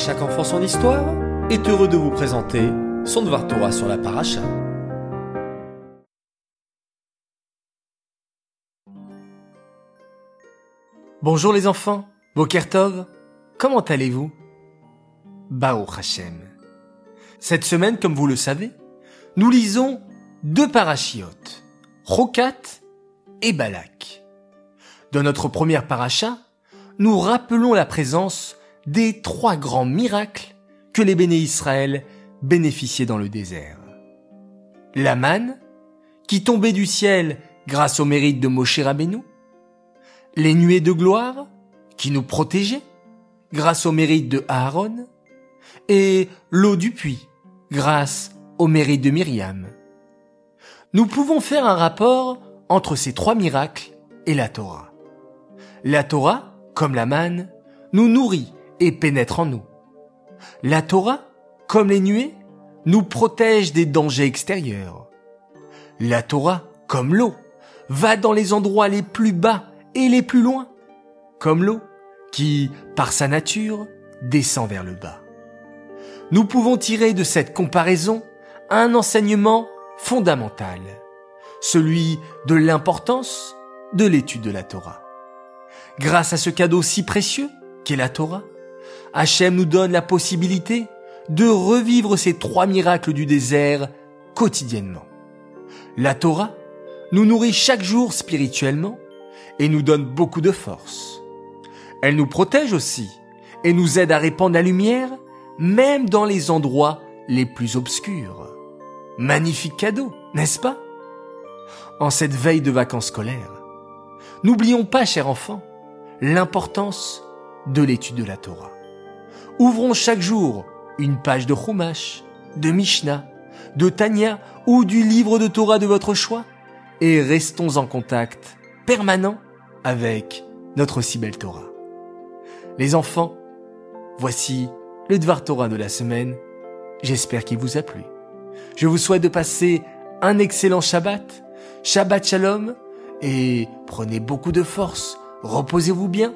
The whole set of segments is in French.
chaque enfant son histoire est heureux de vous présenter son Dvar Torah sur la paracha. Bonjour les enfants, Bokertov, comment allez-vous? Bao Hashem. Cette semaine, comme vous le savez, nous lisons deux parachiotes, Rokat et Balak. Dans notre première paracha, nous rappelons la présence des trois grands miracles que les béné Israël bénéficiaient dans le désert. La manne, qui tombait du ciel grâce au mérite de Moshe Rabbeinu, les nuées de gloire, qui nous protégeaient grâce au mérite de Aaron, et l'eau du puits, grâce au mérite de Myriam. Nous pouvons faire un rapport entre ces trois miracles et la Torah. La Torah, comme la manne, nous nourrit et pénètre en nous. La Torah, comme les nuées, nous protège des dangers extérieurs. La Torah, comme l'eau, va dans les endroits les plus bas et les plus loin, comme l'eau qui, par sa nature, descend vers le bas. Nous pouvons tirer de cette comparaison un enseignement fondamental, celui de l'importance de l'étude de la Torah. Grâce à ce cadeau si précieux qu'est la Torah, Hachem nous donne la possibilité de revivre ces trois miracles du désert quotidiennement. La Torah nous nourrit chaque jour spirituellement et nous donne beaucoup de force. Elle nous protège aussi et nous aide à répandre la lumière même dans les endroits les plus obscurs. Magnifique cadeau, n'est-ce pas? En cette veille de vacances scolaires, n'oublions pas, chers enfants, l'importance de l'étude de la Torah. Ouvrons chaque jour une page de Chumash, de Mishnah, de Tanya ou du livre de Torah de votre choix et restons en contact permanent avec notre si belle Torah. Les enfants, voici le Dvar Torah de la semaine. J'espère qu'il vous a plu. Je vous souhaite de passer un excellent Shabbat, Shabbat Shalom, et prenez beaucoup de force, reposez-vous bien.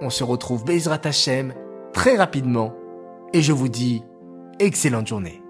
On se retrouve Bezrat Hashem très rapidement et je vous dis excellente journée.